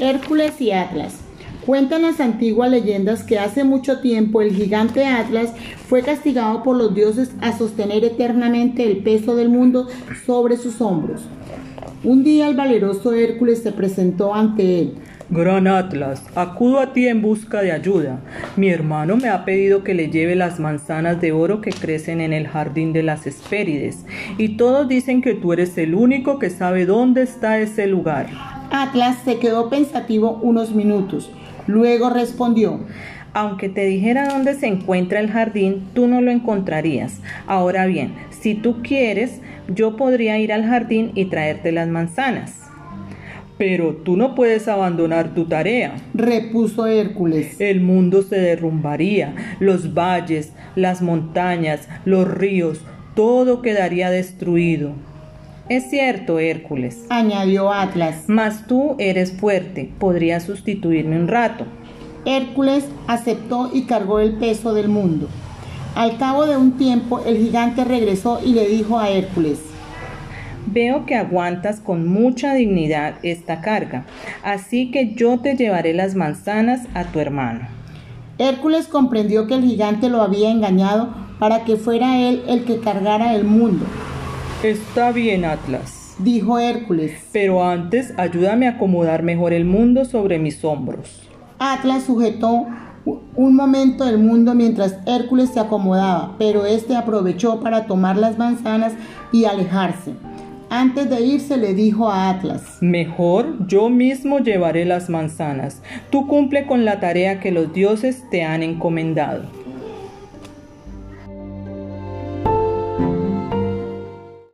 Hércules y Atlas. Cuentan las antiguas leyendas que hace mucho tiempo el gigante Atlas fue castigado por los dioses a sostener eternamente el peso del mundo sobre sus hombros. Un día el valeroso Hércules se presentó ante él. Gran Atlas, acudo a ti en busca de ayuda. Mi hermano me ha pedido que le lleve las manzanas de oro que crecen en el jardín de las Hespérides, y todos dicen que tú eres el único que sabe dónde está ese lugar. Atlas se quedó pensativo unos minutos. Luego respondió, aunque te dijera dónde se encuentra el jardín, tú no lo encontrarías. Ahora bien, si tú quieres, yo podría ir al jardín y traerte las manzanas. Pero tú no puedes abandonar tu tarea, repuso Hércules. El mundo se derrumbaría, los valles, las montañas, los ríos, todo quedaría destruido. Es cierto, Hércules, añadió Atlas. Mas tú eres fuerte, podrías sustituirme un rato. Hércules aceptó y cargó el peso del mundo. Al cabo de un tiempo, el gigante regresó y le dijo a Hércules, Veo que aguantas con mucha dignidad esta carga, así que yo te llevaré las manzanas a tu hermano. Hércules comprendió que el gigante lo había engañado para que fuera él el que cargara el mundo. Está bien, Atlas, dijo Hércules. Pero antes ayúdame a acomodar mejor el mundo sobre mis hombros. Atlas sujetó un momento el mundo mientras Hércules se acomodaba, pero éste aprovechó para tomar las manzanas y alejarse. Antes de irse le dijo a Atlas, Mejor yo mismo llevaré las manzanas. Tú cumple con la tarea que los dioses te han encomendado.